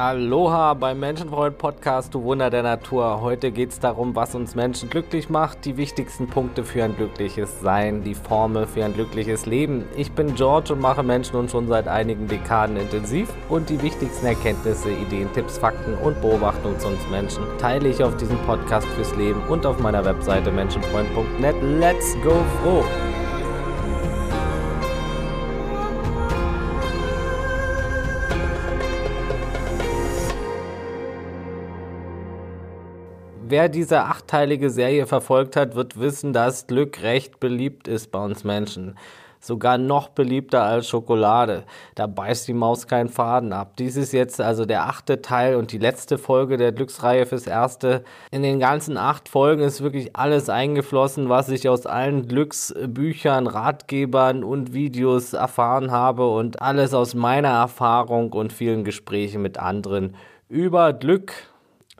Aloha beim Menschenfreund Podcast, du Wunder der Natur. Heute geht es darum, was uns Menschen glücklich macht, die wichtigsten Punkte für ein glückliches Sein, die Formel für ein glückliches Leben. Ich bin George und mache Menschen nun schon seit einigen Dekaden intensiv und die wichtigsten Erkenntnisse, Ideen, Tipps, Fakten und Beobachtungen zu uns Menschen teile ich auf diesem Podcast fürs Leben und auf meiner Webseite menschenfreund.net. Let's go froh! Wer diese achteilige Serie verfolgt hat, wird wissen, dass Glück recht beliebt ist bei uns Menschen. Sogar noch beliebter als Schokolade. Da beißt die Maus keinen Faden ab. Dies ist jetzt also der achte Teil und die letzte Folge der Glücksreihe fürs erste. In den ganzen acht Folgen ist wirklich alles eingeflossen, was ich aus allen Glücksbüchern, Ratgebern und Videos erfahren habe und alles aus meiner Erfahrung und vielen Gesprächen mit anderen über Glück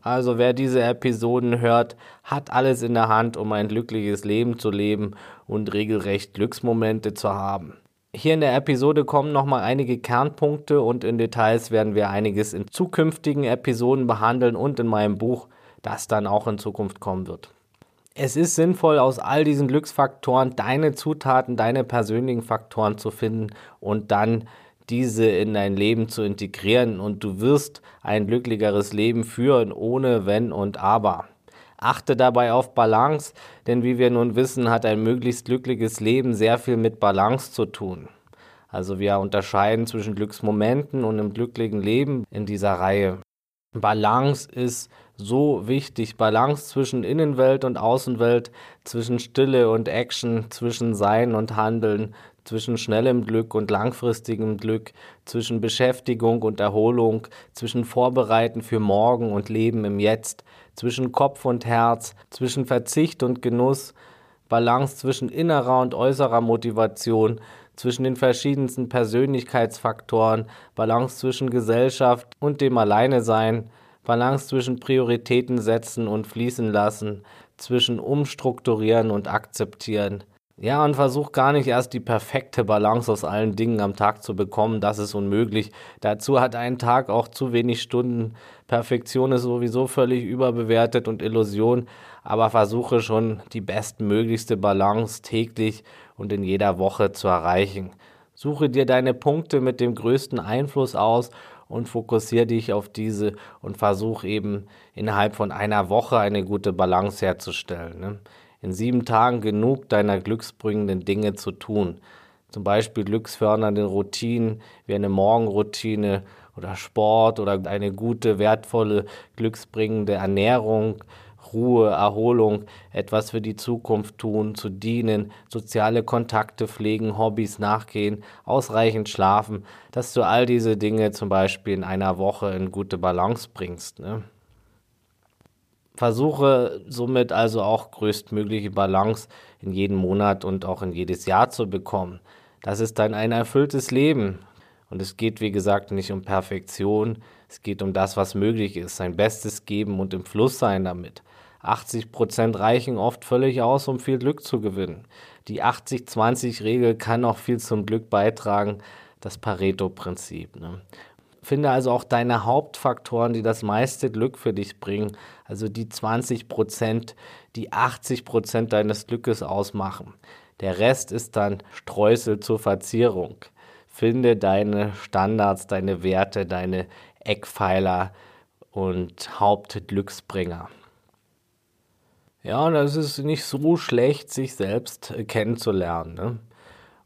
also wer diese Episoden hört, hat alles in der Hand, um ein glückliches Leben zu leben und regelrecht Glücksmomente zu haben. Hier in der Episode kommen nochmal einige Kernpunkte und in Details werden wir einiges in zukünftigen Episoden behandeln und in meinem Buch, das dann auch in Zukunft kommen wird. Es ist sinnvoll, aus all diesen Glücksfaktoren deine Zutaten, deine persönlichen Faktoren zu finden und dann diese in dein Leben zu integrieren und du wirst ein glücklicheres Leben führen, ohne Wenn und Aber. Achte dabei auf Balance, denn wie wir nun wissen, hat ein möglichst glückliches Leben sehr viel mit Balance zu tun. Also wir unterscheiden zwischen Glücksmomenten und einem glücklichen Leben in dieser Reihe. Balance ist so wichtig. Balance zwischen Innenwelt und Außenwelt, zwischen Stille und Action, zwischen Sein und Handeln, zwischen schnellem Glück und langfristigem Glück, zwischen Beschäftigung und Erholung, zwischen Vorbereiten für morgen und Leben im Jetzt, zwischen Kopf und Herz, zwischen Verzicht und Genuss, Balance zwischen innerer und äußerer Motivation, zwischen den verschiedensten Persönlichkeitsfaktoren, Balance zwischen Gesellschaft und dem Alleinesein, Balance zwischen Prioritäten setzen und fließen lassen, zwischen umstrukturieren und akzeptieren. Ja, und versuch gar nicht erst die perfekte Balance aus allen Dingen am Tag zu bekommen. Das ist unmöglich. Dazu hat ein Tag auch zu wenig Stunden. Perfektion ist sowieso völlig überbewertet und Illusion. Aber versuche schon die bestmöglichste Balance täglich und in jeder Woche zu erreichen. Suche dir deine Punkte mit dem größten Einfluss aus und fokussiere dich auf diese und versuch eben innerhalb von einer Woche eine gute Balance herzustellen. Ne? In sieben Tagen genug deiner glücksbringenden Dinge zu tun. Zum Beispiel glücksfördernde Routinen wie eine Morgenroutine oder Sport oder eine gute, wertvolle, glücksbringende Ernährung, Ruhe, Erholung, etwas für die Zukunft tun, zu dienen, soziale Kontakte pflegen, Hobbys nachgehen, ausreichend schlafen, dass du all diese Dinge zum Beispiel in einer Woche in gute Balance bringst. Ne? Versuche somit also auch größtmögliche Balance in jeden Monat und auch in jedes Jahr zu bekommen. Das ist dann ein erfülltes Leben. Und es geht, wie gesagt, nicht um Perfektion, es geht um das, was möglich ist, sein Bestes geben und im Fluss sein damit. 80 Prozent reichen oft völlig aus, um viel Glück zu gewinnen. Die 80-20-Regel kann auch viel zum Glück beitragen, das Pareto-Prinzip. Ne? Finde also auch deine Hauptfaktoren, die das meiste Glück für dich bringen, also die 20 Prozent, die 80 Prozent deines Glückes ausmachen. Der Rest ist dann Streusel zur Verzierung. Finde deine Standards, deine Werte, deine Eckpfeiler und Hauptglücksbringer. Ja, und es ist nicht so schlecht, sich selbst kennenzulernen. Ne?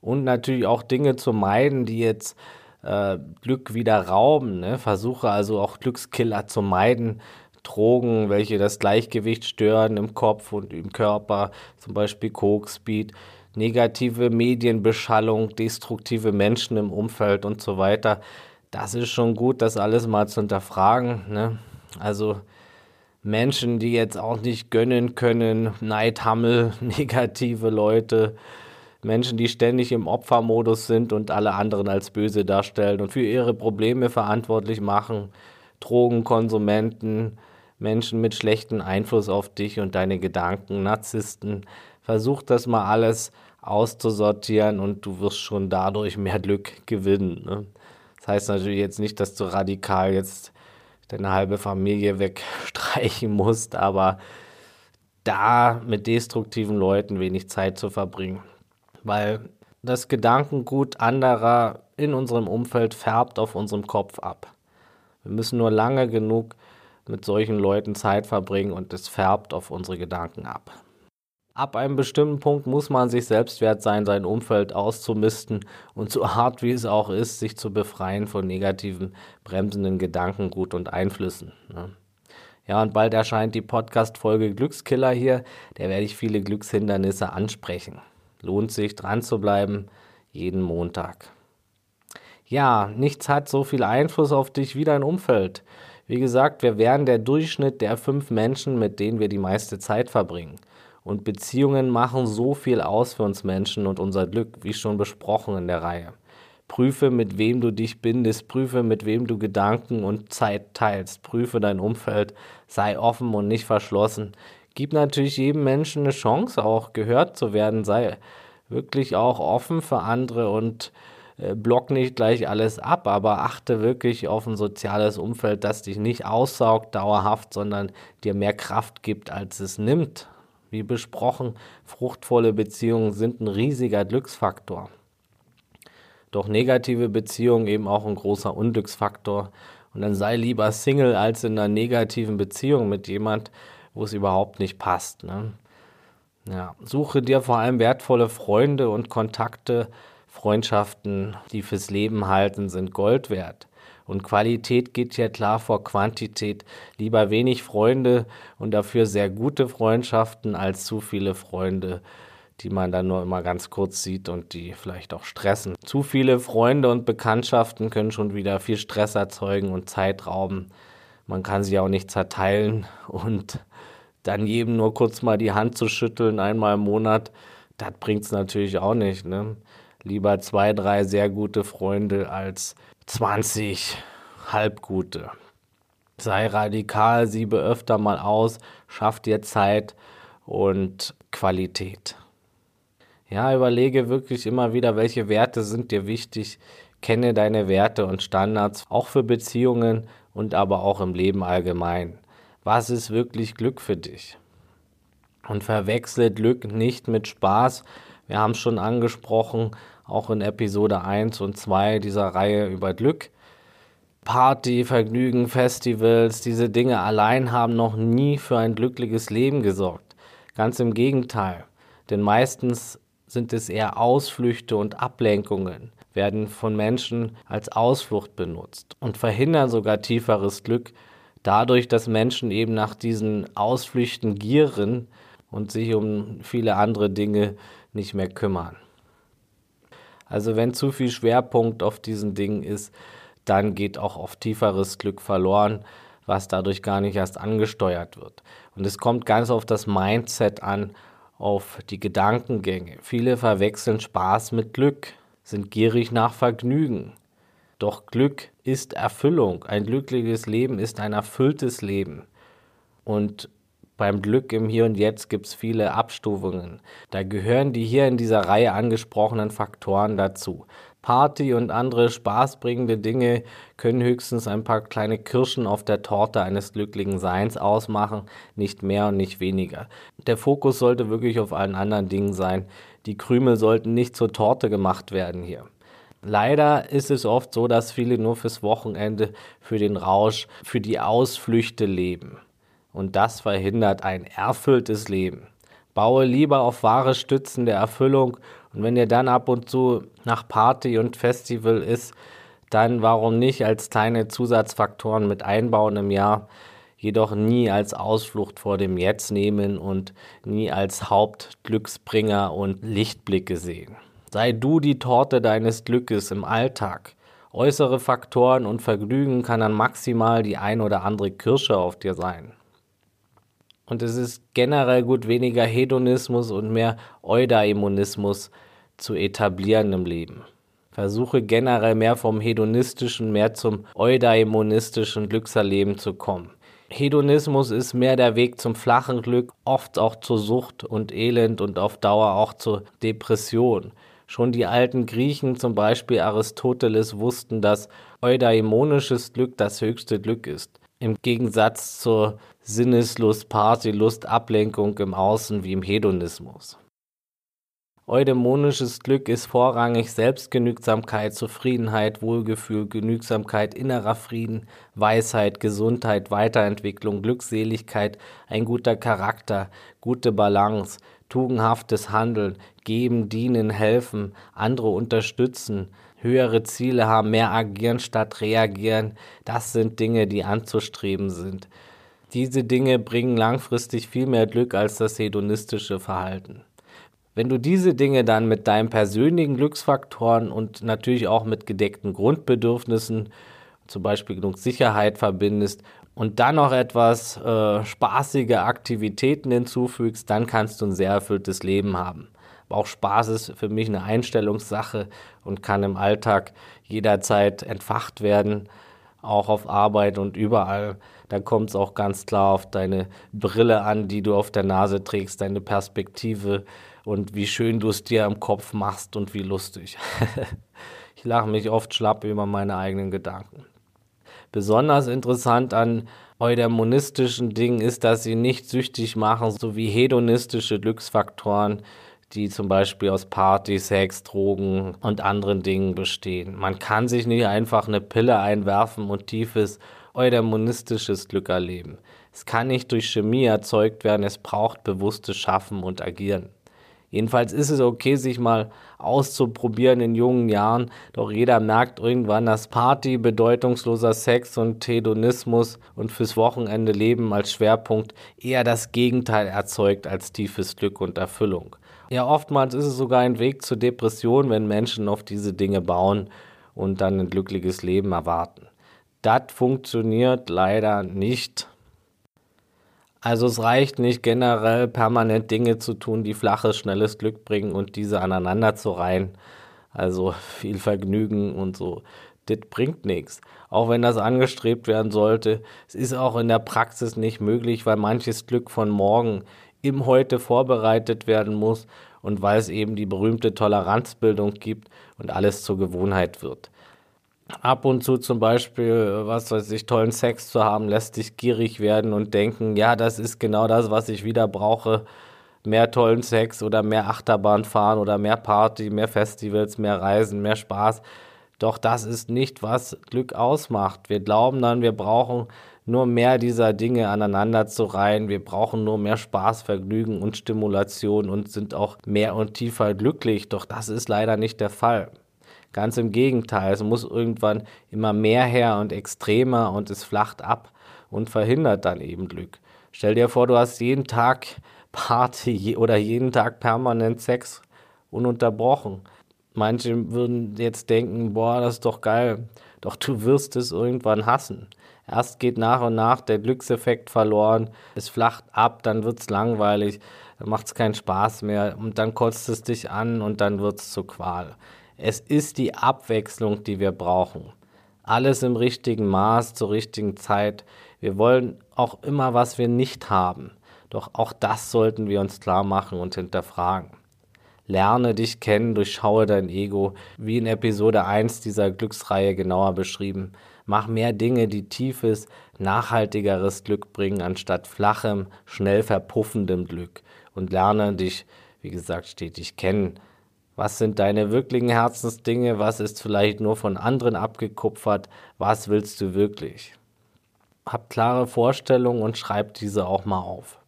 Und natürlich auch Dinge zu meiden, die jetzt äh, Glück wieder rauben. Ne? Versuche also auch Glückskiller zu meiden. Drogen, welche das Gleichgewicht stören im Kopf und im Körper, zum Beispiel Coke, Speed, negative Medienbeschallung, destruktive Menschen im Umfeld und so weiter. Das ist schon gut, das alles mal zu hinterfragen. Ne? Also Menschen, die jetzt auch nicht gönnen können, Neidhammel, negative Leute, Menschen, die ständig im Opfermodus sind und alle anderen als böse darstellen und für ihre Probleme verantwortlich machen, Drogenkonsumenten, Menschen mit schlechtem Einfluss auf dich und deine Gedanken, Narzissten. Versuch das mal alles auszusortieren und du wirst schon dadurch mehr Glück gewinnen. Ne? Das heißt natürlich jetzt nicht, dass du radikal jetzt deine halbe Familie wegstreichen musst, aber da mit destruktiven Leuten wenig Zeit zu verbringen. Weil das Gedankengut anderer in unserem Umfeld färbt auf unserem Kopf ab. Wir müssen nur lange genug mit solchen Leuten Zeit verbringen und es färbt auf unsere Gedanken ab. Ab einem bestimmten Punkt muss man sich selbst wert sein, sein Umfeld auszumisten und so hart wie es auch ist, sich zu befreien von negativen, bremsenden Gedankengut und Einflüssen. Ne? Ja, und bald erscheint die Podcast-Folge Glückskiller hier. Da werde ich viele Glückshindernisse ansprechen. Lohnt sich, dran zu bleiben, jeden Montag. Ja, nichts hat so viel Einfluss auf dich wie dein Umfeld. Wie gesagt, wir wären der Durchschnitt der fünf Menschen, mit denen wir die meiste Zeit verbringen. Und Beziehungen machen so viel aus für uns Menschen und unser Glück, wie schon besprochen in der Reihe. Prüfe, mit wem du dich bindest, prüfe, mit wem du Gedanken und Zeit teilst, prüfe dein Umfeld, sei offen und nicht verschlossen. Gib natürlich jedem Menschen eine Chance, auch gehört zu werden, sei wirklich auch offen für andere und block nicht gleich alles ab, aber achte wirklich auf ein soziales Umfeld, das dich nicht aussaugt dauerhaft, sondern dir mehr Kraft gibt, als es nimmt. Wie besprochen, fruchtvolle Beziehungen sind ein riesiger Glücksfaktor. Doch negative Beziehungen eben auch ein großer Unglücksfaktor. Und dann sei lieber Single als in einer negativen Beziehung mit jemand, wo es überhaupt nicht passt. Ne? Ja, suche dir vor allem wertvolle Freunde und Kontakte, Freundschaften, die fürs Leben halten, sind Gold wert. Und Qualität geht ja klar vor Quantität. Lieber wenig Freunde und dafür sehr gute Freundschaften als zu viele Freunde, die man dann nur immer ganz kurz sieht und die vielleicht auch stressen. Zu viele Freunde und Bekanntschaften können schon wieder viel Stress erzeugen und Zeit rauben. Man kann sie auch nicht zerteilen und dann jedem nur kurz mal die Hand zu schütteln, einmal im Monat, das bringt es natürlich auch nicht. Ne? Lieber zwei, drei sehr gute Freunde als 20 halbgute. Sei radikal, siebe öfter mal aus, schaff dir Zeit und Qualität. Ja, überlege wirklich immer wieder, welche Werte sind dir wichtig. Kenne deine Werte und Standards, auch für Beziehungen und aber auch im Leben allgemein. Was ist wirklich Glück für dich? Und verwechsle Glück nicht mit Spaß. Wir haben es schon angesprochen, auch in Episode 1 und 2 dieser Reihe über Glück. Party, Vergnügen, Festivals, diese Dinge allein haben noch nie für ein glückliches Leben gesorgt. Ganz im Gegenteil, denn meistens sind es eher Ausflüchte und Ablenkungen, werden von Menschen als Ausflucht benutzt und verhindern sogar tieferes Glück, dadurch, dass Menschen eben nach diesen Ausflüchten gieren und sich um viele andere Dinge nicht mehr kümmern. Also wenn zu viel Schwerpunkt auf diesen Dingen ist, dann geht auch oft tieferes Glück verloren, was dadurch gar nicht erst angesteuert wird. Und es kommt ganz auf das Mindset an, auf die Gedankengänge. Viele verwechseln Spaß mit Glück, sind gierig nach Vergnügen. Doch Glück ist Erfüllung. Ein glückliches Leben ist ein erfülltes Leben. Und beim Glück im Hier und Jetzt gibt es viele Abstufungen. Da gehören die hier in dieser Reihe angesprochenen Faktoren dazu. Party und andere spaßbringende Dinge können höchstens ein paar kleine Kirschen auf der Torte eines glücklichen Seins ausmachen, nicht mehr und nicht weniger. Der Fokus sollte wirklich auf allen anderen Dingen sein. Die Krümel sollten nicht zur Torte gemacht werden hier. Leider ist es oft so, dass viele nur fürs Wochenende, für den Rausch, für die Ausflüchte leben und das verhindert ein erfülltes Leben. Baue lieber auf wahre Stützen der Erfüllung und wenn ihr dann ab und zu nach Party und Festival ist, dann warum nicht als kleine Zusatzfaktoren mit einbauen im Jahr, jedoch nie als Ausflucht vor dem Jetzt nehmen und nie als Hauptglücksbringer und Lichtblicke sehen. Sei du die Torte deines Glückes im Alltag. Äußere Faktoren und Vergnügen kann dann maximal die ein oder andere Kirsche auf dir sein. Und es ist generell gut, weniger Hedonismus und mehr Eudaimonismus zu etablieren im Leben. Versuche generell mehr vom hedonistischen, mehr zum eudaimonistischen Glückserleben zu kommen. Hedonismus ist mehr der Weg zum flachen Glück, oft auch zur Sucht und Elend und auf Dauer auch zur Depression. Schon die alten Griechen, zum Beispiel Aristoteles, wussten, dass eudaimonisches Glück das höchste Glück ist. Im Gegensatz zur Sinneslust, Partylust, Ablenkung im Außen wie im Hedonismus. Eudämonisches Glück ist vorrangig Selbstgenügsamkeit, Zufriedenheit, Wohlgefühl, Genügsamkeit, innerer Frieden, Weisheit, Gesundheit, Weiterentwicklung, Glückseligkeit, ein guter Charakter, gute Balance, tugendhaftes Handeln, geben, dienen, helfen, andere unterstützen, höhere Ziele haben, mehr agieren statt reagieren, das sind Dinge, die anzustreben sind. Diese Dinge bringen langfristig viel mehr Glück als das hedonistische Verhalten. Wenn du diese Dinge dann mit deinen persönlichen Glücksfaktoren und natürlich auch mit gedeckten Grundbedürfnissen, zum Beispiel genug Sicherheit verbindest und dann noch etwas äh, spaßige Aktivitäten hinzufügst, dann kannst du ein sehr erfülltes Leben haben. Aber auch Spaß ist für mich eine Einstellungssache und kann im Alltag jederzeit entfacht werden, auch auf Arbeit und überall. Da kommt es auch ganz klar auf deine Brille an, die du auf der Nase trägst, deine Perspektive und wie schön du es dir im Kopf machst und wie lustig. ich lache mich oft schlapp über meine eigenen Gedanken. Besonders interessant an eudaemonistischen Dingen ist, dass sie nicht süchtig machen, sowie hedonistische Glücksfaktoren, die zum Beispiel aus Party, Sex, Drogen und anderen Dingen bestehen. Man kann sich nicht einfach eine Pille einwerfen und tiefes eudaemonistisches Glück erleben. Es kann nicht durch Chemie erzeugt werden, es braucht bewusstes Schaffen und Agieren. Jedenfalls ist es okay, sich mal auszuprobieren in jungen Jahren, doch jeder merkt irgendwann, dass Party, bedeutungsloser Sex und Hedonismus und fürs Wochenende Leben als Schwerpunkt eher das Gegenteil erzeugt als tiefes Glück und Erfüllung. Ja, oftmals ist es sogar ein Weg zur Depression, wenn Menschen auf diese Dinge bauen und dann ein glückliches Leben erwarten. Das funktioniert leider nicht. Also es reicht nicht generell permanent Dinge zu tun, die flaches, schnelles Glück bringen und diese aneinander zu reihen. Also viel Vergnügen und so. Das bringt nichts. Auch wenn das angestrebt werden sollte. Es ist auch in der Praxis nicht möglich, weil manches Glück von morgen im Heute vorbereitet werden muss und weil es eben die berühmte Toleranzbildung gibt und alles zur Gewohnheit wird ab und zu zum Beispiel, was weiß ich, tollen Sex zu haben, lässt dich gierig werden und denken, ja, das ist genau das, was ich wieder brauche. Mehr tollen Sex oder mehr Achterbahn fahren oder mehr Party, mehr Festivals, mehr Reisen, mehr Spaß. Doch das ist nicht, was Glück ausmacht. Wir glauben dann, wir brauchen nur mehr dieser Dinge aneinander zu reihen. Wir brauchen nur mehr Spaß, Vergnügen und Stimulation und sind auch mehr und tiefer glücklich. Doch das ist leider nicht der Fall. Ganz im Gegenteil, es muss irgendwann immer mehr her und extremer und es flacht ab und verhindert dann eben Glück. Stell dir vor, du hast jeden Tag Party oder jeden Tag permanent Sex ununterbrochen. Manche würden jetzt denken, boah, das ist doch geil. Doch du wirst es irgendwann hassen. Erst geht nach und nach der Glückseffekt verloren, es flacht ab, dann wird es langweilig, dann macht es keinen Spaß mehr und dann kotzt es dich an und dann wird es zur Qual. Es ist die Abwechslung, die wir brauchen. Alles im richtigen Maß, zur richtigen Zeit. Wir wollen auch immer, was wir nicht haben. Doch auch das sollten wir uns klar machen und hinterfragen. Lerne dich kennen, durchschaue dein Ego, wie in Episode 1 dieser Glücksreihe genauer beschrieben. Mach mehr Dinge, die tiefes, nachhaltigeres Glück bringen, anstatt flachem, schnell verpuffendem Glück. Und lerne dich, wie gesagt, stetig kennen. Was sind deine wirklichen Herzensdinge? Was ist vielleicht nur von anderen abgekupfert? Was willst du wirklich? Hab klare Vorstellungen und schreib diese auch mal auf.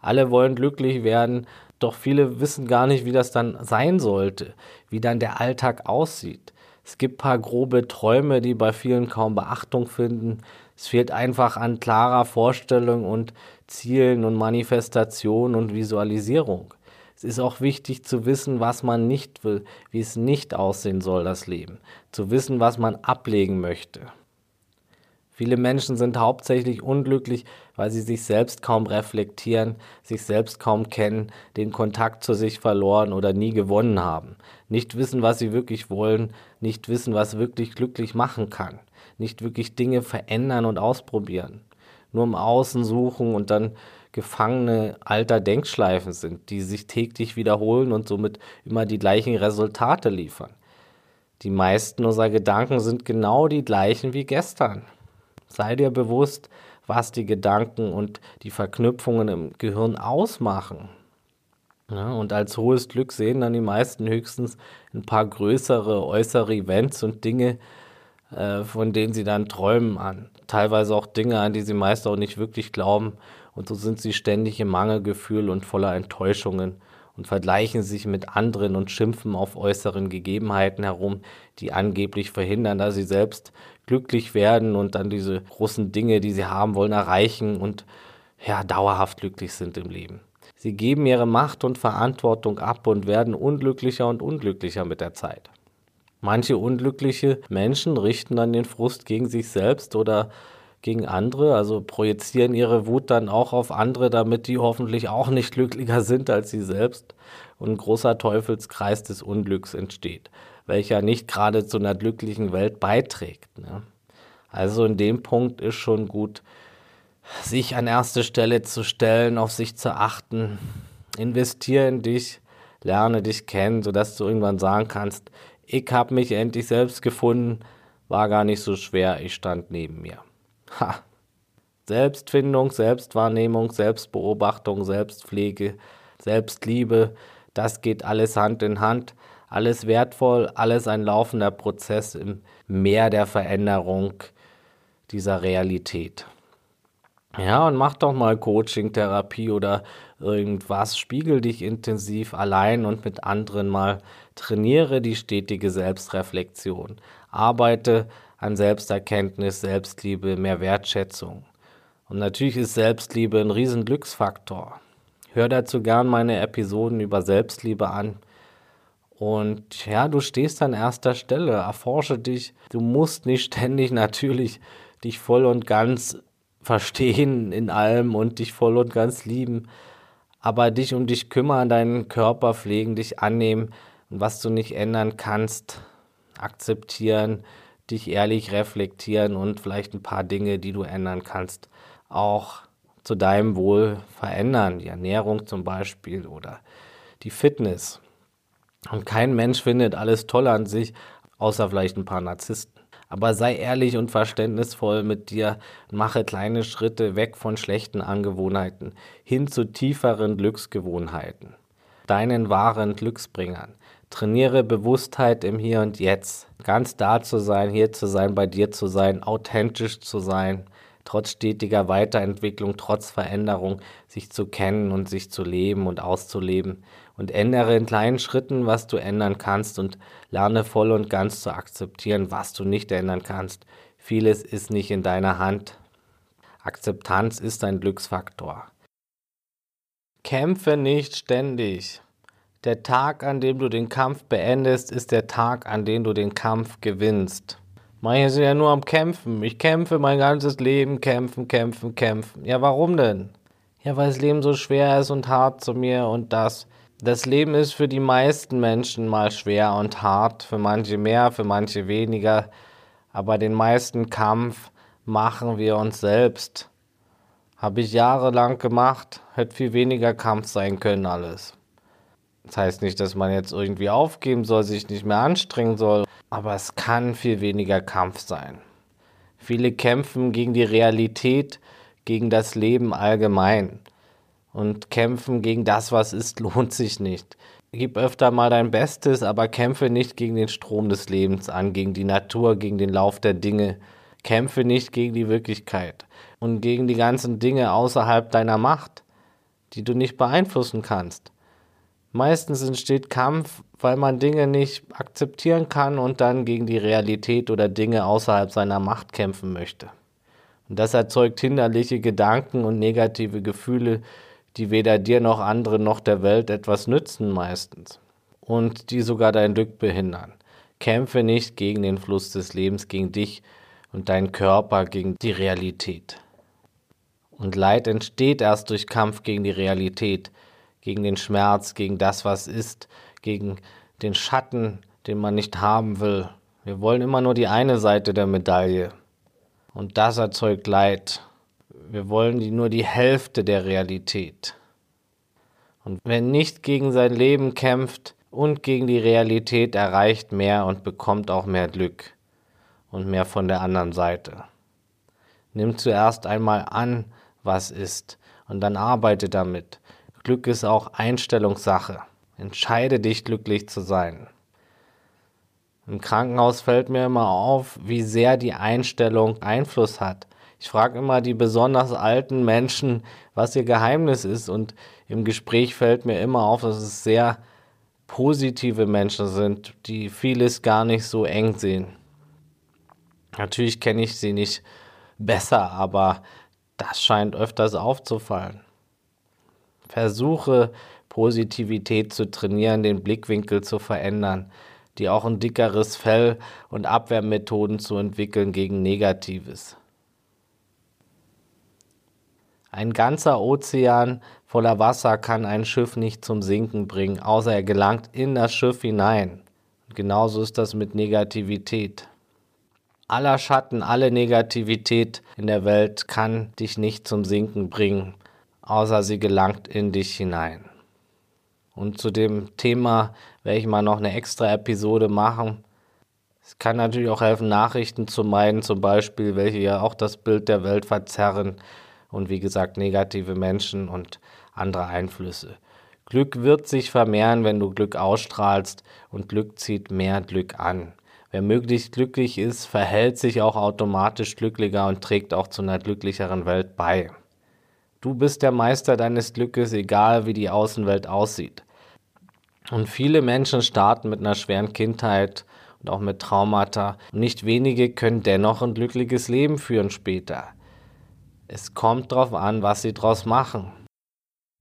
Alle wollen glücklich werden, doch viele wissen gar nicht, wie das dann sein sollte, wie dann der Alltag aussieht. Es gibt paar grobe Träume, die bei vielen kaum Beachtung finden. Es fehlt einfach an klarer Vorstellung und Zielen und Manifestation und Visualisierung. Es ist auch wichtig zu wissen, was man nicht will, wie es nicht aussehen soll, das Leben. Zu wissen, was man ablegen möchte. Viele Menschen sind hauptsächlich unglücklich, weil sie sich selbst kaum reflektieren, sich selbst kaum kennen, den Kontakt zu sich verloren oder nie gewonnen haben, nicht wissen, was sie wirklich wollen, nicht wissen, was wirklich glücklich machen kann, nicht wirklich Dinge verändern und ausprobieren, nur im Außen suchen und dann Gefangene alter Denkschleifen sind, die sich täglich wiederholen und somit immer die gleichen Resultate liefern. Die meisten unserer Gedanken sind genau die gleichen wie gestern. Sei dir bewusst, was die Gedanken und die Verknüpfungen im Gehirn ausmachen. Ja, und als hohes Glück sehen dann die meisten höchstens ein paar größere äußere Events und Dinge, äh, von denen sie dann träumen an. Teilweise auch Dinge, an die sie meist auch nicht wirklich glauben. Und so sind sie ständig im Mangelgefühl und voller Enttäuschungen und vergleichen sich mit anderen und schimpfen auf äußeren Gegebenheiten herum, die angeblich verhindern, dass sie selbst glücklich werden und dann diese großen Dinge, die sie haben wollen, erreichen und ja, dauerhaft glücklich sind im Leben. Sie geben ihre Macht und Verantwortung ab und werden unglücklicher und unglücklicher mit der Zeit. Manche unglückliche Menschen richten dann den Frust gegen sich selbst oder gegen andere, also projizieren ihre Wut dann auch auf andere, damit die hoffentlich auch nicht glücklicher sind als sie selbst und ein großer Teufelskreis des Unglücks entsteht, welcher nicht gerade zu einer glücklichen Welt beiträgt. Ne? Also in dem Punkt ist schon gut, sich an erste Stelle zu stellen, auf sich zu achten, investiere in dich, lerne dich kennen, sodass du irgendwann sagen kannst, ich habe mich endlich selbst gefunden, war gar nicht so schwer, ich stand neben mir. Ha. Selbstfindung, Selbstwahrnehmung, Selbstbeobachtung, Selbstpflege, Selbstliebe, das geht alles Hand in Hand, alles wertvoll, alles ein laufender Prozess im Meer der Veränderung dieser Realität. Ja, und mach doch mal Coaching, Therapie oder irgendwas. Spiegel dich intensiv allein und mit anderen mal. Trainiere die stetige Selbstreflexion. Arbeite an Selbsterkenntnis, Selbstliebe, mehr Wertschätzung. Und natürlich ist Selbstliebe ein riesen Glücksfaktor. Hör dazu gern meine Episoden über Selbstliebe an. Und ja, du stehst an erster Stelle, erforsche dich. Du musst nicht ständig natürlich dich voll und ganz verstehen in allem und dich voll und ganz lieben, aber dich um dich kümmern, deinen Körper pflegen, dich annehmen und was du nicht ändern kannst, akzeptieren, dich ehrlich reflektieren und vielleicht ein paar Dinge, die du ändern kannst, auch zu deinem Wohl verändern. Die Ernährung zum Beispiel oder die Fitness. Und kein Mensch findet alles toll an sich, außer vielleicht ein paar Narzissten. Aber sei ehrlich und verständnisvoll mit dir, mache kleine Schritte weg von schlechten Angewohnheiten hin zu tieferen Glücksgewohnheiten, deinen wahren Glücksbringern. Trainiere Bewusstheit im Hier und Jetzt. Ganz da zu sein, hier zu sein, bei dir zu sein, authentisch zu sein, trotz stetiger Weiterentwicklung, trotz Veränderung, sich zu kennen und sich zu leben und auszuleben. Und ändere in kleinen Schritten, was du ändern kannst und lerne voll und ganz zu akzeptieren, was du nicht ändern kannst. Vieles ist nicht in deiner Hand. Akzeptanz ist ein Glücksfaktor. Kämpfe nicht ständig. Der Tag, an dem du den Kampf beendest, ist der Tag, an dem du den Kampf gewinnst. Manche sind ja nur am Kämpfen. Ich kämpfe mein ganzes Leben, kämpfen, kämpfen, kämpfen. Ja, warum denn? Ja, weil das Leben so schwer ist und hart zu mir und das. Das Leben ist für die meisten Menschen mal schwer und hart, für manche mehr, für manche weniger. Aber den meisten Kampf machen wir uns selbst. Habe ich jahrelang gemacht, hätte viel weniger Kampf sein können alles. Das heißt nicht, dass man jetzt irgendwie aufgeben soll, sich nicht mehr anstrengen soll, aber es kann viel weniger Kampf sein. Viele kämpfen gegen die Realität, gegen das Leben allgemein und kämpfen gegen das, was ist, lohnt sich nicht. Gib öfter mal dein Bestes, aber kämpfe nicht gegen den Strom des Lebens an, gegen die Natur, gegen den Lauf der Dinge. Kämpfe nicht gegen die Wirklichkeit und gegen die ganzen Dinge außerhalb deiner Macht, die du nicht beeinflussen kannst. Meistens entsteht Kampf, weil man Dinge nicht akzeptieren kann und dann gegen die Realität oder Dinge außerhalb seiner Macht kämpfen möchte. Und das erzeugt hinderliche Gedanken und negative Gefühle, die weder dir noch anderen noch der Welt etwas nützen meistens und die sogar dein Glück behindern. Kämpfe nicht gegen den Fluss des Lebens, gegen dich und deinen Körper, gegen die Realität. Und Leid entsteht erst durch Kampf gegen die Realität, gegen den Schmerz, gegen das, was ist, gegen den Schatten, den man nicht haben will. Wir wollen immer nur die eine Seite der Medaille. Und das erzeugt Leid. Wir wollen die, nur die Hälfte der Realität. Und wer nicht gegen sein Leben kämpft und gegen die Realität, erreicht mehr und bekommt auch mehr Glück und mehr von der anderen Seite. Nimm zuerst einmal an, was ist, und dann arbeite damit. Glück ist auch Einstellungssache. Entscheide dich, glücklich zu sein. Im Krankenhaus fällt mir immer auf, wie sehr die Einstellung Einfluss hat. Ich frage immer die besonders alten Menschen, was ihr Geheimnis ist. Und im Gespräch fällt mir immer auf, dass es sehr positive Menschen sind, die vieles gar nicht so eng sehen. Natürlich kenne ich sie nicht besser, aber das scheint öfters aufzufallen. Versuche Positivität zu trainieren, den Blickwinkel zu verändern, die auch ein dickeres Fell und Abwehrmethoden zu entwickeln gegen Negatives. Ein ganzer Ozean voller Wasser kann ein Schiff nicht zum Sinken bringen, außer er gelangt in das Schiff hinein. Und genauso ist das mit Negativität. Aller Schatten, alle Negativität in der Welt kann dich nicht zum Sinken bringen, außer sie gelangt in dich hinein. Und zu dem Thema werde ich mal noch eine extra Episode machen. Es kann natürlich auch helfen, Nachrichten zu meiden, zum Beispiel, welche ja auch das Bild der Welt verzerren und wie gesagt negative Menschen und andere Einflüsse. Glück wird sich vermehren, wenn du Glück ausstrahlst und Glück zieht mehr Glück an. Wer möglichst glücklich ist, verhält sich auch automatisch glücklicher und trägt auch zu einer glücklicheren Welt bei. Du bist der Meister deines Glückes, egal wie die Außenwelt aussieht. Und viele Menschen starten mit einer schweren Kindheit und auch mit Traumata. Und nicht wenige können dennoch ein glückliches Leben führen später. Es kommt darauf an, was sie daraus machen.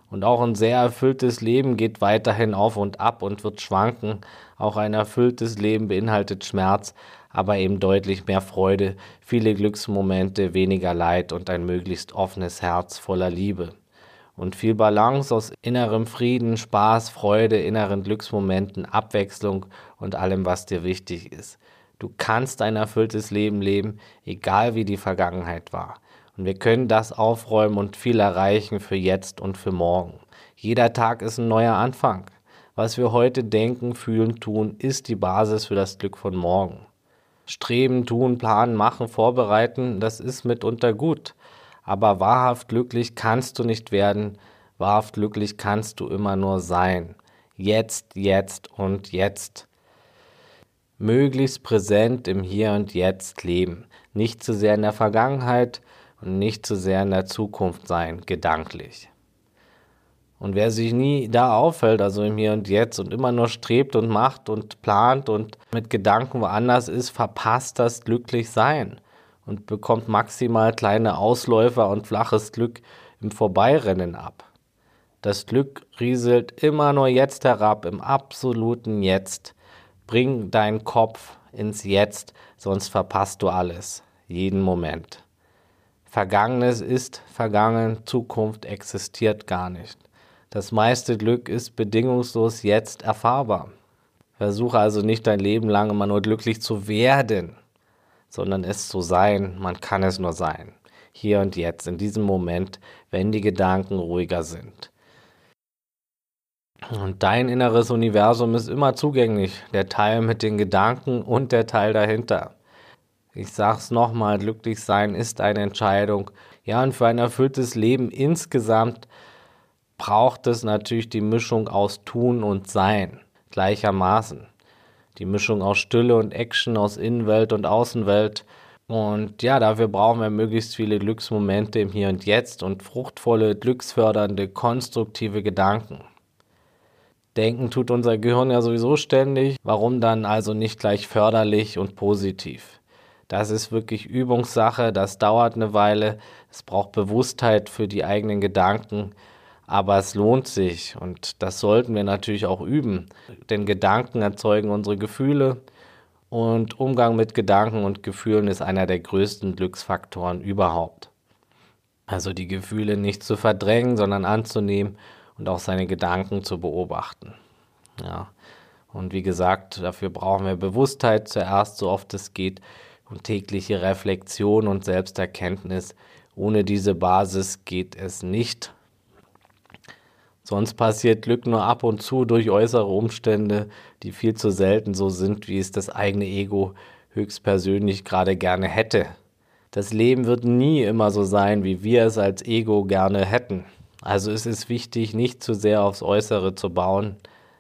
Und auch ein sehr erfülltes Leben geht weiterhin auf und ab und wird schwanken. Auch ein erfülltes Leben beinhaltet Schmerz, aber eben deutlich mehr Freude, viele Glücksmomente, weniger Leid und ein möglichst offenes Herz voller Liebe. Und viel Balance aus innerem Frieden, Spaß, Freude, inneren Glücksmomenten, Abwechslung und allem, was dir wichtig ist. Du kannst ein erfülltes Leben leben, egal wie die Vergangenheit war. Und wir können das aufräumen und viel erreichen für jetzt und für morgen. Jeder Tag ist ein neuer Anfang. Was wir heute denken, fühlen, tun, ist die Basis für das Glück von morgen. Streben, tun, planen, machen, vorbereiten, das ist mitunter gut. Aber wahrhaft glücklich kannst du nicht werden, wahrhaft glücklich kannst du immer nur sein. Jetzt, jetzt und jetzt. Möglichst präsent im Hier und Jetzt leben. Nicht zu sehr in der Vergangenheit, und nicht zu sehr in der Zukunft sein, gedanklich. Und wer sich nie da auffällt, also im Hier und Jetzt und immer nur strebt und macht und plant und mit Gedanken woanders ist, verpasst das Glücklichsein und bekommt maximal kleine Ausläufer und flaches Glück im Vorbeirennen ab. Das Glück rieselt immer nur jetzt herab, im absoluten Jetzt. Bring deinen Kopf ins Jetzt, sonst verpasst du alles, jeden Moment. Vergangenes ist vergangen, Zukunft existiert gar nicht. Das meiste Glück ist bedingungslos jetzt erfahrbar. Versuche also nicht dein Leben lang immer nur glücklich zu werden, sondern es zu sein. Man kann es nur sein. Hier und jetzt, in diesem Moment, wenn die Gedanken ruhiger sind. Und dein inneres Universum ist immer zugänglich. Der Teil mit den Gedanken und der Teil dahinter. Ich sag's nochmal, glücklich sein ist eine Entscheidung. Ja, und für ein erfülltes Leben insgesamt braucht es natürlich die Mischung aus Tun und Sein gleichermaßen. Die Mischung aus Stille und Action, aus Innenwelt und Außenwelt. Und ja, dafür brauchen wir möglichst viele Glücksmomente im Hier und Jetzt und fruchtvolle, glücksfördernde, konstruktive Gedanken. Denken tut unser Gehirn ja sowieso ständig. Warum dann also nicht gleich förderlich und positiv? Das ist wirklich Übungssache, das dauert eine Weile, es braucht Bewusstheit für die eigenen Gedanken, aber es lohnt sich und das sollten wir natürlich auch üben, denn Gedanken erzeugen unsere Gefühle und Umgang mit Gedanken und Gefühlen ist einer der größten Glücksfaktoren überhaupt. Also die Gefühle nicht zu verdrängen, sondern anzunehmen und auch seine Gedanken zu beobachten. Ja. Und wie gesagt, dafür brauchen wir Bewusstheit zuerst, so oft es geht, und tägliche Reflexion und Selbsterkenntnis. Ohne diese Basis geht es nicht. Sonst passiert Glück nur ab und zu durch äußere Umstände, die viel zu selten so sind, wie es das eigene Ego höchstpersönlich gerade gerne hätte. Das Leben wird nie immer so sein, wie wir es als Ego gerne hätten. Also es ist wichtig, nicht zu sehr aufs Äußere zu bauen.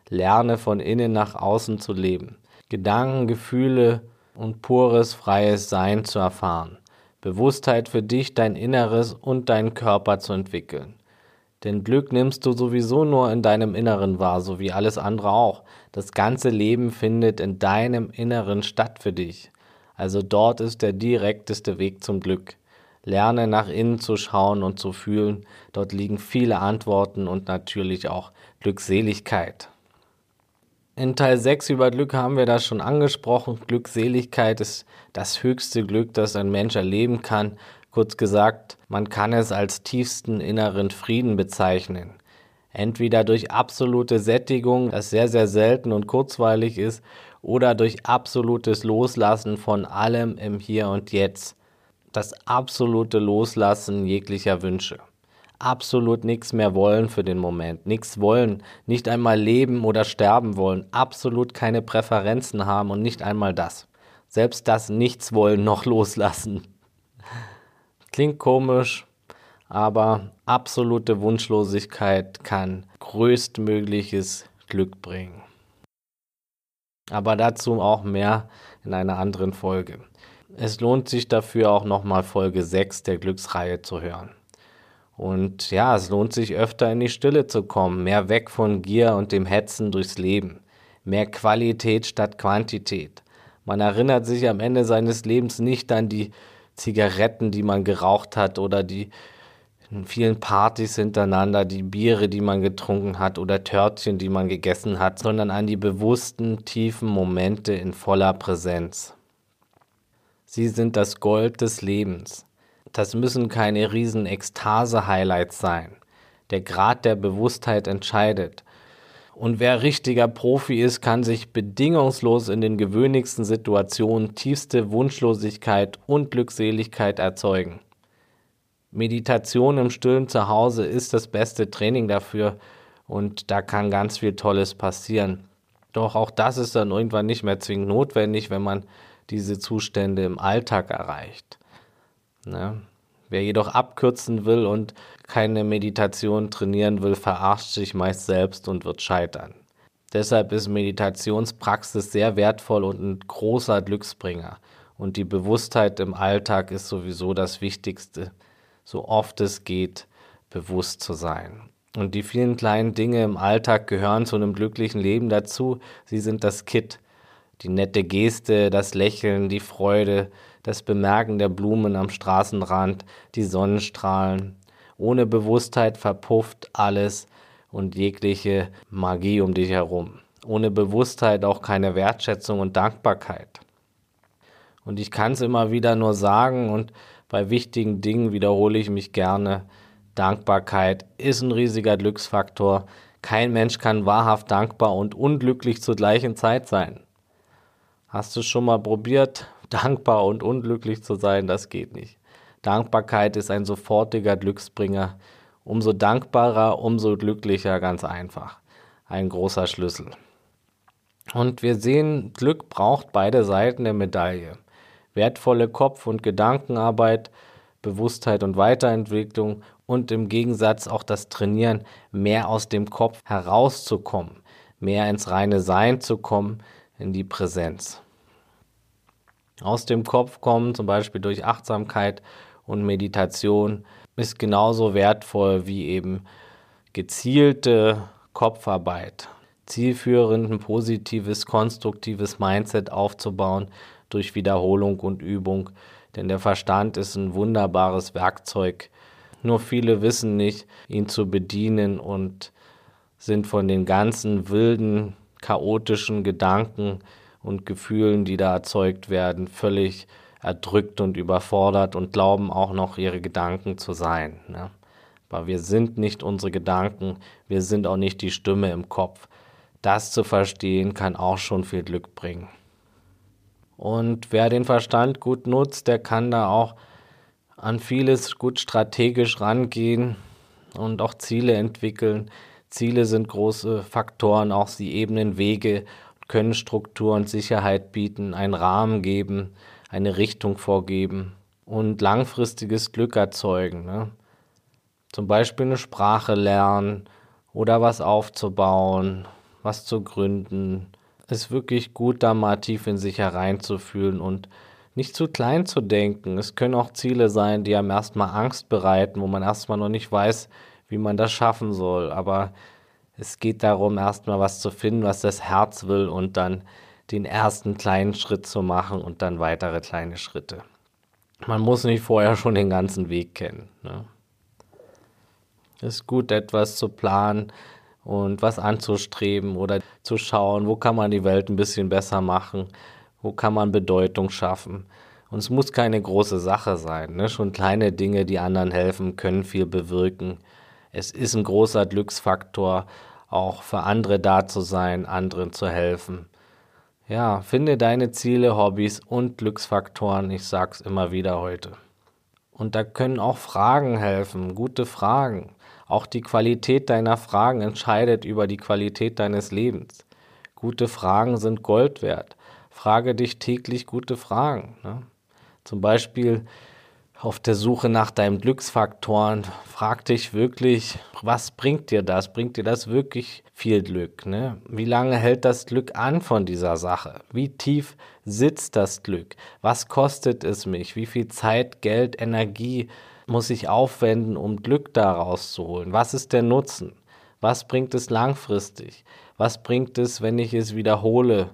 Lerne von innen nach außen zu leben. Gedanken, Gefühle und pures, freies Sein zu erfahren. Bewusstheit für dich, dein Inneres und deinen Körper zu entwickeln. Denn Glück nimmst du sowieso nur in deinem Inneren wahr, so wie alles andere auch. Das ganze Leben findet in deinem Inneren statt für dich. Also dort ist der direkteste Weg zum Glück. Lerne nach innen zu schauen und zu fühlen. Dort liegen viele Antworten und natürlich auch Glückseligkeit. In Teil 6 über Glück haben wir das schon angesprochen. Glückseligkeit ist das höchste Glück, das ein Mensch erleben kann. Kurz gesagt, man kann es als tiefsten inneren Frieden bezeichnen. Entweder durch absolute Sättigung, das sehr, sehr selten und kurzweilig ist, oder durch absolutes Loslassen von allem im Hier und Jetzt. Das absolute Loslassen jeglicher Wünsche. Absolut nichts mehr wollen für den Moment. Nichts wollen. Nicht einmal leben oder sterben wollen. Absolut keine Präferenzen haben und nicht einmal das. Selbst das Nichts wollen noch loslassen. Klingt komisch, aber absolute Wunschlosigkeit kann größtmögliches Glück bringen. Aber dazu auch mehr in einer anderen Folge. Es lohnt sich dafür auch nochmal Folge 6 der Glücksreihe zu hören. Und ja, es lohnt sich öfter in die Stille zu kommen, mehr weg von Gier und dem Hetzen durchs Leben, mehr Qualität statt Quantität. Man erinnert sich am Ende seines Lebens nicht an die Zigaretten, die man geraucht hat oder die vielen Partys hintereinander, die Biere, die man getrunken hat oder Törtchen, die man gegessen hat, sondern an die bewussten, tiefen Momente in voller Präsenz. Sie sind das Gold des Lebens. Das müssen keine riesen Ekstase-Highlights sein. Der Grad der Bewusstheit entscheidet. Und wer richtiger Profi ist, kann sich bedingungslos in den gewöhnlichsten Situationen tiefste Wunschlosigkeit und Glückseligkeit erzeugen. Meditation im stillen Zuhause ist das beste Training dafür und da kann ganz viel Tolles passieren. Doch auch das ist dann irgendwann nicht mehr zwingend notwendig, wenn man diese Zustände im Alltag erreicht. Ne? Wer jedoch abkürzen will und keine Meditation trainieren will, verarscht sich meist selbst und wird scheitern. Deshalb ist Meditationspraxis sehr wertvoll und ein großer Glücksbringer. Und die Bewusstheit im Alltag ist sowieso das Wichtigste so oft es geht, bewusst zu sein. Und die vielen kleinen Dinge im Alltag gehören zu einem glücklichen Leben dazu. Sie sind das Kit, die nette Geste, das Lächeln, die Freude, das Bemerken der Blumen am Straßenrand, die Sonnenstrahlen. Ohne Bewusstheit verpufft alles und jegliche Magie um dich herum. Ohne Bewusstheit auch keine Wertschätzung und Dankbarkeit. Und ich kann es immer wieder nur sagen und bei wichtigen Dingen wiederhole ich mich gerne. Dankbarkeit ist ein riesiger Glücksfaktor. Kein Mensch kann wahrhaft dankbar und unglücklich zur gleichen Zeit sein. Hast du schon mal probiert, dankbar und unglücklich zu sein? Das geht nicht. Dankbarkeit ist ein sofortiger Glücksbringer. Umso dankbarer, umso glücklicher, ganz einfach. Ein großer Schlüssel. Und wir sehen, Glück braucht beide Seiten der Medaille wertvolle Kopf- und Gedankenarbeit, Bewusstheit und Weiterentwicklung und im Gegensatz auch das Trainieren, mehr aus dem Kopf herauszukommen, mehr ins reine Sein zu kommen, in die Präsenz. Aus dem Kopf kommen, zum Beispiel durch Achtsamkeit und Meditation, ist genauso wertvoll wie eben gezielte Kopfarbeit, zielführend ein positives, konstruktives Mindset aufzubauen, durch Wiederholung und Übung, denn der Verstand ist ein wunderbares Werkzeug. Nur viele wissen nicht, ihn zu bedienen und sind von den ganzen wilden, chaotischen Gedanken und Gefühlen, die da erzeugt werden, völlig erdrückt und überfordert und glauben auch noch ihre Gedanken zu sein. Ne? Aber wir sind nicht unsere Gedanken, wir sind auch nicht die Stimme im Kopf. Das zu verstehen kann auch schon viel Glück bringen. Und wer den Verstand gut nutzt, der kann da auch an vieles gut strategisch rangehen und auch Ziele entwickeln. Ziele sind große Faktoren, auch sie ebnen Wege, können Struktur und Sicherheit bieten, einen Rahmen geben, eine Richtung vorgeben. und langfristiges Glück erzeugen. Ne? Zum Beispiel eine Sprache lernen oder was aufzubauen, was zu gründen. Ist wirklich gut, da mal tief in sich hereinzufühlen und nicht zu klein zu denken. Es können auch Ziele sein, die einem erstmal Angst bereiten, wo man erstmal noch nicht weiß, wie man das schaffen soll. Aber es geht darum, erstmal was zu finden, was das Herz will und dann den ersten kleinen Schritt zu machen und dann weitere kleine Schritte. Man muss nicht vorher schon den ganzen Weg kennen. Ne? Es ist gut, etwas zu planen und was anzustreben oder zu schauen, wo kann man die Welt ein bisschen besser machen, wo kann man Bedeutung schaffen. Und es muss keine große Sache sein. Ne? Schon kleine Dinge, die anderen helfen, können viel bewirken. Es ist ein großer Glücksfaktor, auch für andere da zu sein, anderen zu helfen. Ja, finde deine Ziele, Hobbys und Glücksfaktoren. Ich sag's immer wieder heute. Und da können auch Fragen helfen, gute Fragen. Auch die Qualität deiner Fragen entscheidet über die Qualität deines Lebens. Gute Fragen sind Gold wert. Frage dich täglich gute Fragen. Ne? Zum Beispiel, auf der Suche nach deinen Glücksfaktoren, frag dich wirklich, was bringt dir das? Bringt dir das wirklich viel Glück? Ne? Wie lange hält das Glück an von dieser Sache? Wie tief sitzt das Glück? Was kostet es mich? Wie viel Zeit, Geld, Energie muss ich aufwenden, um Glück daraus zu holen? Was ist der Nutzen? Was bringt es langfristig? Was bringt es, wenn ich es wiederhole,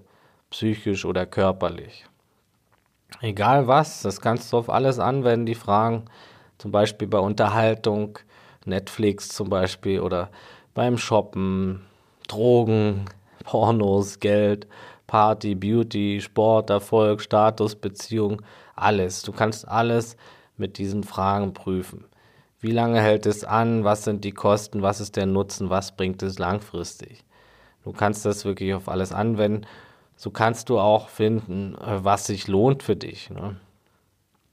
psychisch oder körperlich? Egal was, das kannst du auf alles anwenden, die Fragen. Zum Beispiel bei Unterhaltung, Netflix zum Beispiel oder beim Shoppen, Drogen, Pornos, Geld, Party, Beauty, Sport, Erfolg, Status, Beziehung, alles. Du kannst alles mit diesen Fragen prüfen. Wie lange hält es an? Was sind die Kosten? Was ist der Nutzen? Was bringt es langfristig? Du kannst das wirklich auf alles anwenden so kannst du auch finden, äh, was sich lohnt für dich. Ne?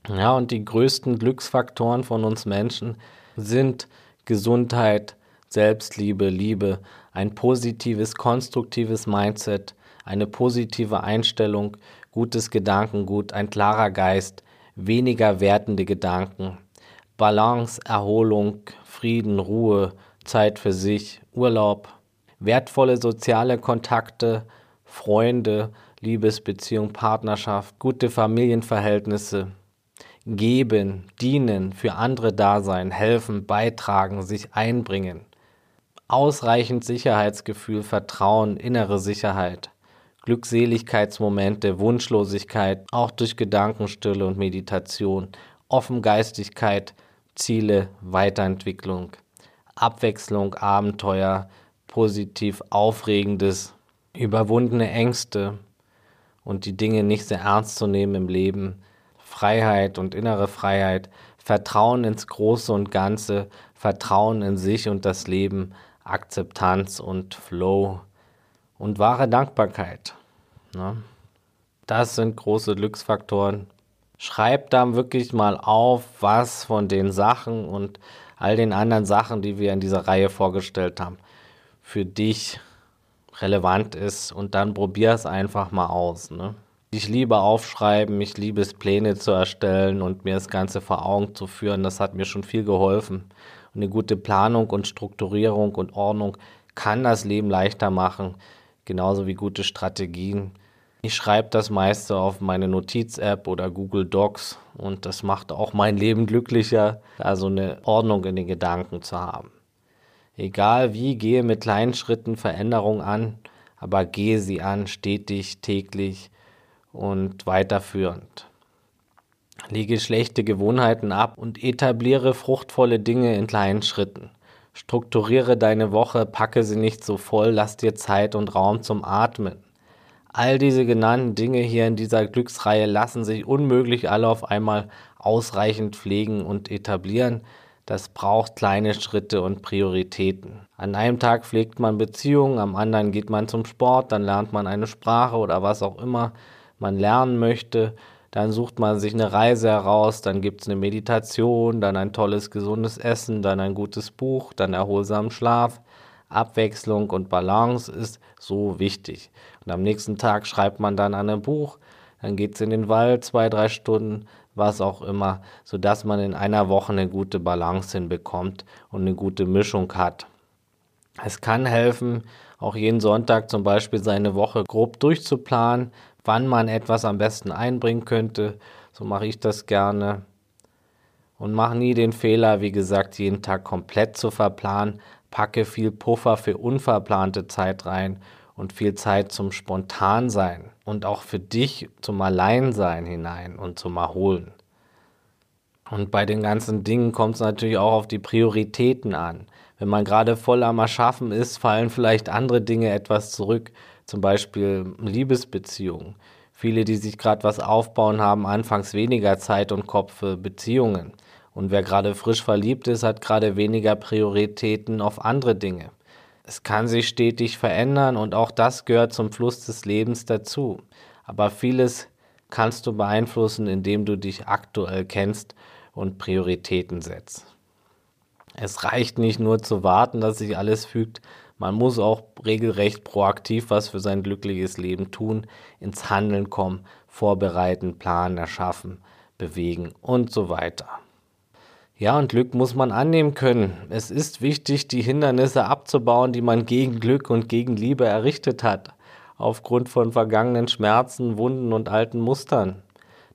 Ja, und die größten Glücksfaktoren von uns Menschen sind Gesundheit, Selbstliebe, Liebe, ein positives, konstruktives Mindset, eine positive Einstellung, gutes Gedankengut, ein klarer Geist, weniger wertende Gedanken, Balance, Erholung, Frieden, Ruhe, Zeit für sich, Urlaub, wertvolle soziale Kontakte, Freunde, Liebesbeziehung, Partnerschaft, gute Familienverhältnisse, geben, dienen, für andere da sein, helfen, beitragen, sich einbringen. Ausreichend Sicherheitsgefühl, Vertrauen, innere Sicherheit, Glückseligkeitsmomente, Wunschlosigkeit, auch durch Gedankenstille und Meditation, Offengeistigkeit, Ziele, Weiterentwicklung, Abwechslung, Abenteuer, positiv Aufregendes, überwundene Ängste und die Dinge nicht sehr ernst zu nehmen im Leben, Freiheit und innere Freiheit, Vertrauen ins Große und Ganze, Vertrauen in sich und das Leben, Akzeptanz und Flow und wahre Dankbarkeit. Ne? Das sind große Glücksfaktoren. Schreib da wirklich mal auf, was von den Sachen und all den anderen Sachen, die wir in dieser Reihe vorgestellt haben, für dich relevant ist und dann probier es einfach mal aus. Ne? Ich liebe aufschreiben, ich liebe es, Pläne zu erstellen und mir das Ganze vor Augen zu führen. Das hat mir schon viel geholfen. Und eine gute Planung und Strukturierung und Ordnung kann das Leben leichter machen, genauso wie gute Strategien. Ich schreibe das meiste auf meine Notiz-App oder Google Docs und das macht auch mein Leben glücklicher, also eine Ordnung in den Gedanken zu haben. Egal wie, gehe mit kleinen Schritten Veränderungen an, aber gehe sie an, stetig, täglich und weiterführend. Lege schlechte Gewohnheiten ab und etabliere fruchtvolle Dinge in kleinen Schritten. Strukturiere deine Woche, packe sie nicht so voll, lass dir Zeit und Raum zum Atmen. All diese genannten Dinge hier in dieser Glücksreihe lassen sich unmöglich alle auf einmal ausreichend pflegen und etablieren. Das braucht kleine Schritte und Prioritäten. An einem Tag pflegt man Beziehungen, am anderen geht man zum Sport, dann lernt man eine Sprache oder was auch immer man lernen möchte. Dann sucht man sich eine Reise heraus, dann gibt es eine Meditation, dann ein tolles, gesundes Essen, dann ein gutes Buch, dann erholsamen Schlaf. Abwechslung und Balance ist so wichtig. Und am nächsten Tag schreibt man dann an einem Buch, dann geht es in den Wald zwei, drei Stunden, was auch immer, sodass man in einer Woche eine gute Balance hinbekommt und eine gute Mischung hat. Es kann helfen, auch jeden Sonntag zum Beispiel seine Woche grob durchzuplanen, wann man etwas am besten einbringen könnte. So mache ich das gerne. Und mach nie den Fehler, wie gesagt, jeden Tag komplett zu verplanen. Packe viel Puffer für unverplante Zeit rein und viel Zeit zum Spontansein und auch für dich zum Alleinsein hinein und zum Erholen. Und bei den ganzen Dingen kommt es natürlich auch auf die Prioritäten an. Wenn man gerade voll am Erschaffen ist, fallen vielleicht andere Dinge etwas zurück, zum Beispiel Liebesbeziehungen. Viele, die sich gerade was aufbauen, haben anfangs weniger Zeit und Kopf für Beziehungen. Und wer gerade frisch verliebt ist, hat gerade weniger Prioritäten auf andere Dinge. Es kann sich stetig verändern und auch das gehört zum Fluss des Lebens dazu. Aber vieles kannst du beeinflussen, indem du dich aktuell kennst und Prioritäten setzt. Es reicht nicht nur zu warten, dass sich alles fügt, man muss auch regelrecht proaktiv was für sein glückliches Leben tun, ins Handeln kommen, vorbereiten, planen, erschaffen, bewegen und so weiter. Ja, und Glück muss man annehmen können. Es ist wichtig, die Hindernisse abzubauen, die man gegen Glück und gegen Liebe errichtet hat, aufgrund von vergangenen Schmerzen, Wunden und alten Mustern.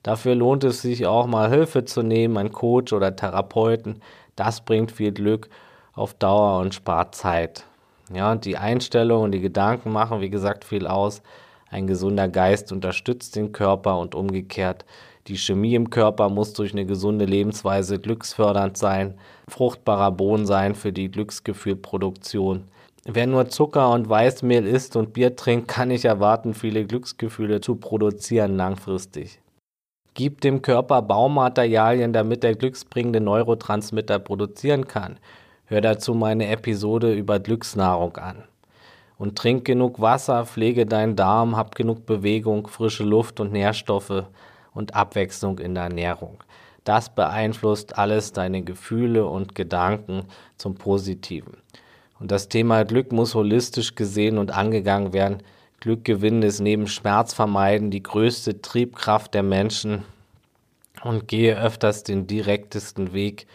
Dafür lohnt es sich auch mal Hilfe zu nehmen, ein Coach oder Therapeuten. Das bringt viel Glück auf Dauer und spart Zeit. Ja, und die Einstellung und die Gedanken machen, wie gesagt, viel aus. Ein gesunder Geist unterstützt den Körper und umgekehrt. Die Chemie im Körper muss durch eine gesunde Lebensweise glücksfördernd sein, fruchtbarer Boden sein für die Glücksgefühlproduktion. Wer nur Zucker und Weißmehl isst und Bier trinkt, kann nicht erwarten, viele Glücksgefühle zu produzieren langfristig. Gib dem Körper Baumaterialien, damit er glücksbringende Neurotransmitter produzieren kann. Hör dazu meine Episode über Glücksnahrung an. Und trink genug Wasser, pflege deinen Darm, hab genug Bewegung, frische Luft und Nährstoffe und Abwechslung in der Ernährung. Das beeinflusst alles deine Gefühle und Gedanken zum Positiven. Und das Thema Glück muss holistisch gesehen und angegangen werden. Glück gewinnen ist neben Schmerz vermeiden die größte Triebkraft der Menschen und gehe öfters den direktesten Weg.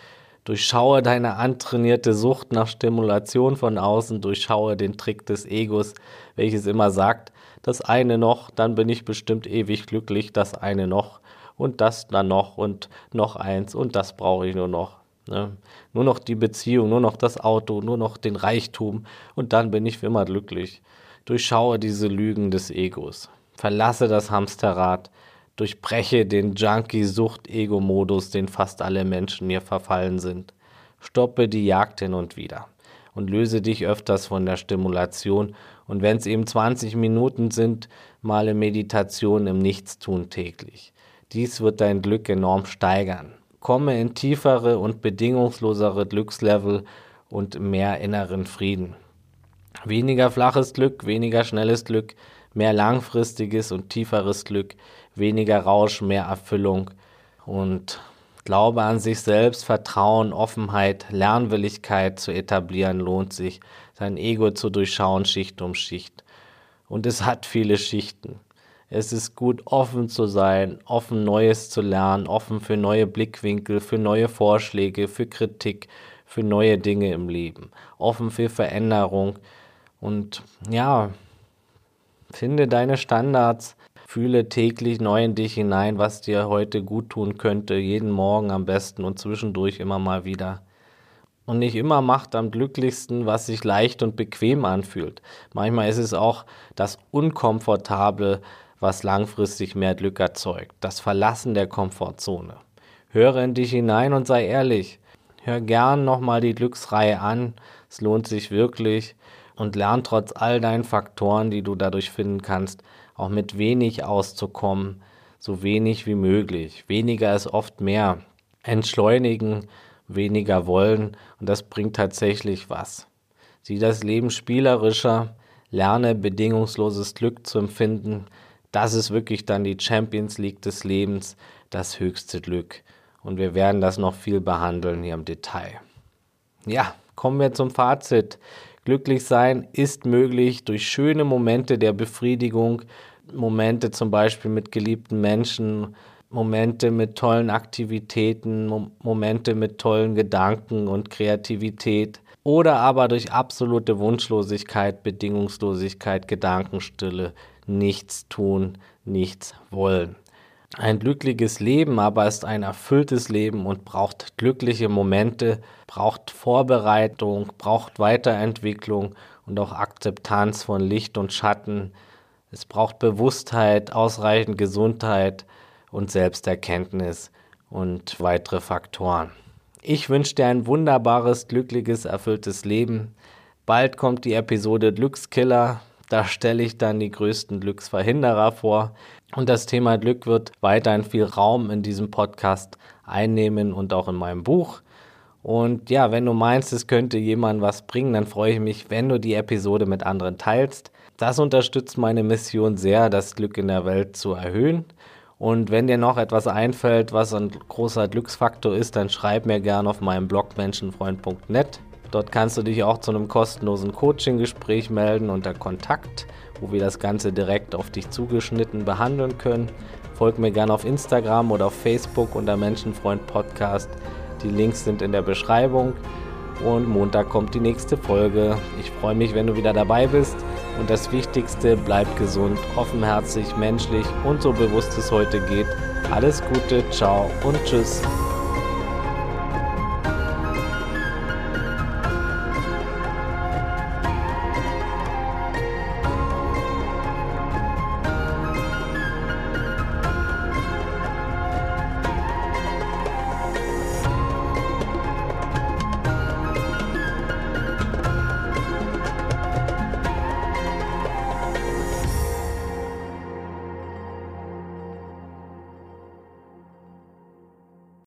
Durchschaue deine antrainierte Sucht nach Stimulation von außen, durchschaue den Trick des Egos, welches immer sagt, das eine noch, dann bin ich bestimmt ewig glücklich, das eine noch und das dann noch und noch eins und das brauche ich nur noch. Ne? Nur noch die Beziehung, nur noch das Auto, nur noch den Reichtum und dann bin ich für immer glücklich. Durchschaue diese Lügen des Egos. Verlasse das Hamsterrad. Durchbreche den Junkie-Sucht-Ego-Modus, den fast alle Menschen hier verfallen sind. Stoppe die Jagd hin und wieder und löse dich öfters von der Stimulation und wenn es eben 20 Minuten sind, male Meditation im Nichtstun täglich. Dies wird dein Glück enorm steigern. Komme in tiefere und bedingungslosere Glückslevel und mehr inneren Frieden. Weniger flaches Glück, weniger schnelles Glück, mehr langfristiges und tieferes Glück, weniger Rausch, mehr Erfüllung und Glaube an sich selbst, Vertrauen, Offenheit, Lernwilligkeit zu etablieren lohnt sich, sein Ego zu durchschauen, Schicht um Schicht. Und es hat viele Schichten. Es ist gut, offen zu sein, offen Neues zu lernen, offen für neue Blickwinkel, für neue Vorschläge, für Kritik, für neue Dinge im Leben, offen für Veränderung. Und ja, finde deine Standards, Fühle täglich neu in dich hinein, was dir heute gut tun könnte, jeden Morgen am besten und zwischendurch immer mal wieder. Und nicht immer macht am glücklichsten, was sich leicht und bequem anfühlt. Manchmal ist es auch das Unkomfortable, was langfristig mehr Glück erzeugt. Das Verlassen der Komfortzone. Höre in dich hinein und sei ehrlich. Hör gern nochmal die Glücksreihe an. Es lohnt sich wirklich. Und lern trotz all deinen Faktoren, die du dadurch finden kannst, auch mit wenig auszukommen, so wenig wie möglich. Weniger ist oft mehr. Entschleunigen, weniger wollen und das bringt tatsächlich was. Sieh das Leben spielerischer, lerne bedingungsloses Glück zu empfinden. Das ist wirklich dann die Champions League des Lebens, das höchste Glück. Und wir werden das noch viel behandeln hier im Detail. Ja, kommen wir zum Fazit. Glücklich sein ist möglich durch schöne Momente der Befriedigung, Momente zum Beispiel mit geliebten Menschen, Momente mit tollen Aktivitäten, Mo Momente mit tollen Gedanken und Kreativität oder aber durch absolute Wunschlosigkeit, Bedingungslosigkeit, Gedankenstille, nichts tun, nichts wollen. Ein glückliches Leben aber ist ein erfülltes Leben und braucht glückliche Momente, braucht Vorbereitung, braucht Weiterentwicklung und auch Akzeptanz von Licht und Schatten. Es braucht Bewusstheit, ausreichend Gesundheit und Selbsterkenntnis und weitere Faktoren. Ich wünsche dir ein wunderbares, glückliches, erfülltes Leben. Bald kommt die Episode Glückskiller. Da stelle ich dann die größten Glücksverhinderer vor. Und das Thema Glück wird weiterhin viel Raum in diesem Podcast einnehmen und auch in meinem Buch. Und ja, wenn du meinst, es könnte jemand was bringen, dann freue ich mich, wenn du die Episode mit anderen teilst. Das unterstützt meine Mission sehr, das Glück in der Welt zu erhöhen. Und wenn dir noch etwas einfällt, was ein großer Glücksfaktor ist, dann schreib mir gerne auf meinem Blog menschenfreund.net. Dort kannst du dich auch zu einem kostenlosen Coaching-Gespräch melden unter Kontakt, wo wir das Ganze direkt auf dich zugeschnitten behandeln können. Folg mir gerne auf Instagram oder auf Facebook unter Menschenfreund Podcast. Die Links sind in der Beschreibung. Und Montag kommt die nächste Folge. Ich freue mich, wenn du wieder dabei bist. Und das Wichtigste, bleib gesund, offenherzig, menschlich und so bewusst es heute geht. Alles Gute, ciao und tschüss.